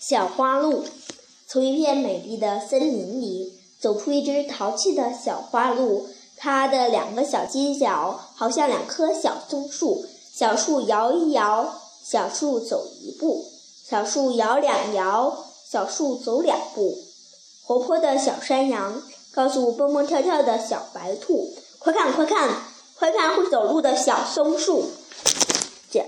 小花鹿从一片美丽的森林里走出一只淘气的小花鹿，它的两个小犄角好像两棵小松树，小树摇一摇，小树走一步，小树摇两摇，小树走两步。活泼的小山羊告诉蹦蹦跳跳的小白兔，快看快看快看会走路的小松树。这。